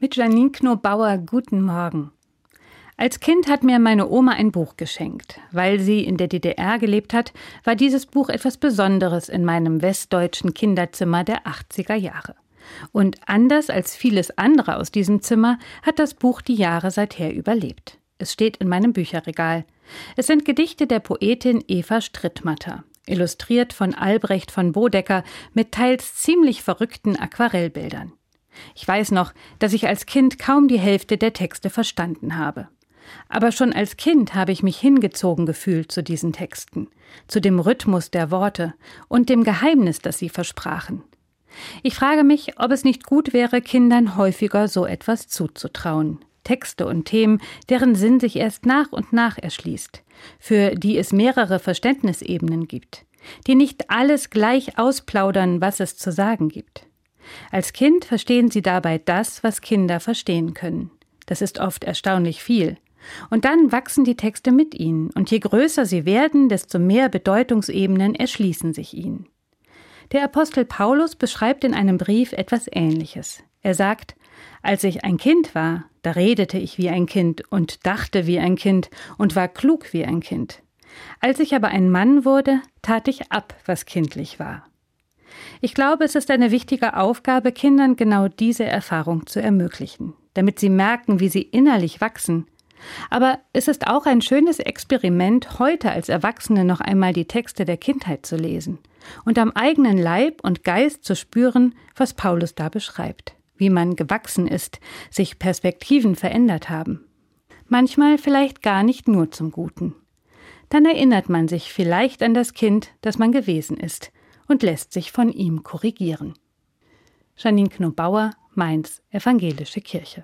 Mit Janine Knobauer guten Morgen. Als Kind hat mir meine Oma ein Buch geschenkt. Weil sie in der DDR gelebt hat, war dieses Buch etwas Besonderes in meinem westdeutschen Kinderzimmer der 80er Jahre. Und anders als vieles andere aus diesem Zimmer hat das Buch die Jahre seither überlebt. Es steht in meinem Bücherregal. Es sind Gedichte der Poetin Eva Strittmatter, illustriert von Albrecht von Bodecker mit teils ziemlich verrückten Aquarellbildern. Ich weiß noch, dass ich als Kind kaum die Hälfte der Texte verstanden habe. Aber schon als Kind habe ich mich hingezogen gefühlt zu diesen Texten, zu dem Rhythmus der Worte und dem Geheimnis, das sie versprachen. Ich frage mich, ob es nicht gut wäre, Kindern häufiger so etwas zuzutrauen. Texte und Themen, deren Sinn sich erst nach und nach erschließt, für die es mehrere Verständnisebenen gibt, die nicht alles gleich ausplaudern, was es zu sagen gibt. Als Kind verstehen sie dabei das, was Kinder verstehen können. Das ist oft erstaunlich viel. Und dann wachsen die Texte mit ihnen, und je größer sie werden, desto mehr Bedeutungsebenen erschließen sich ihnen. Der Apostel Paulus beschreibt in einem Brief etwas Ähnliches. Er sagt, als ich ein Kind war, da redete ich wie ein Kind und dachte wie ein Kind und war klug wie ein Kind. Als ich aber ein Mann wurde, tat ich ab, was kindlich war. Ich glaube, es ist eine wichtige Aufgabe, Kindern genau diese Erfahrung zu ermöglichen, damit sie merken, wie sie innerlich wachsen. Aber es ist auch ein schönes Experiment, heute als Erwachsene noch einmal die Texte der Kindheit zu lesen und am eigenen Leib und Geist zu spüren, was Paulus da beschreibt, wie man gewachsen ist, sich Perspektiven verändert haben. Manchmal vielleicht gar nicht nur zum Guten. Dann erinnert man sich vielleicht an das Kind, das man gewesen ist, und lässt sich von ihm korrigieren. Janine Knobauer, Mainz, Evangelische Kirche.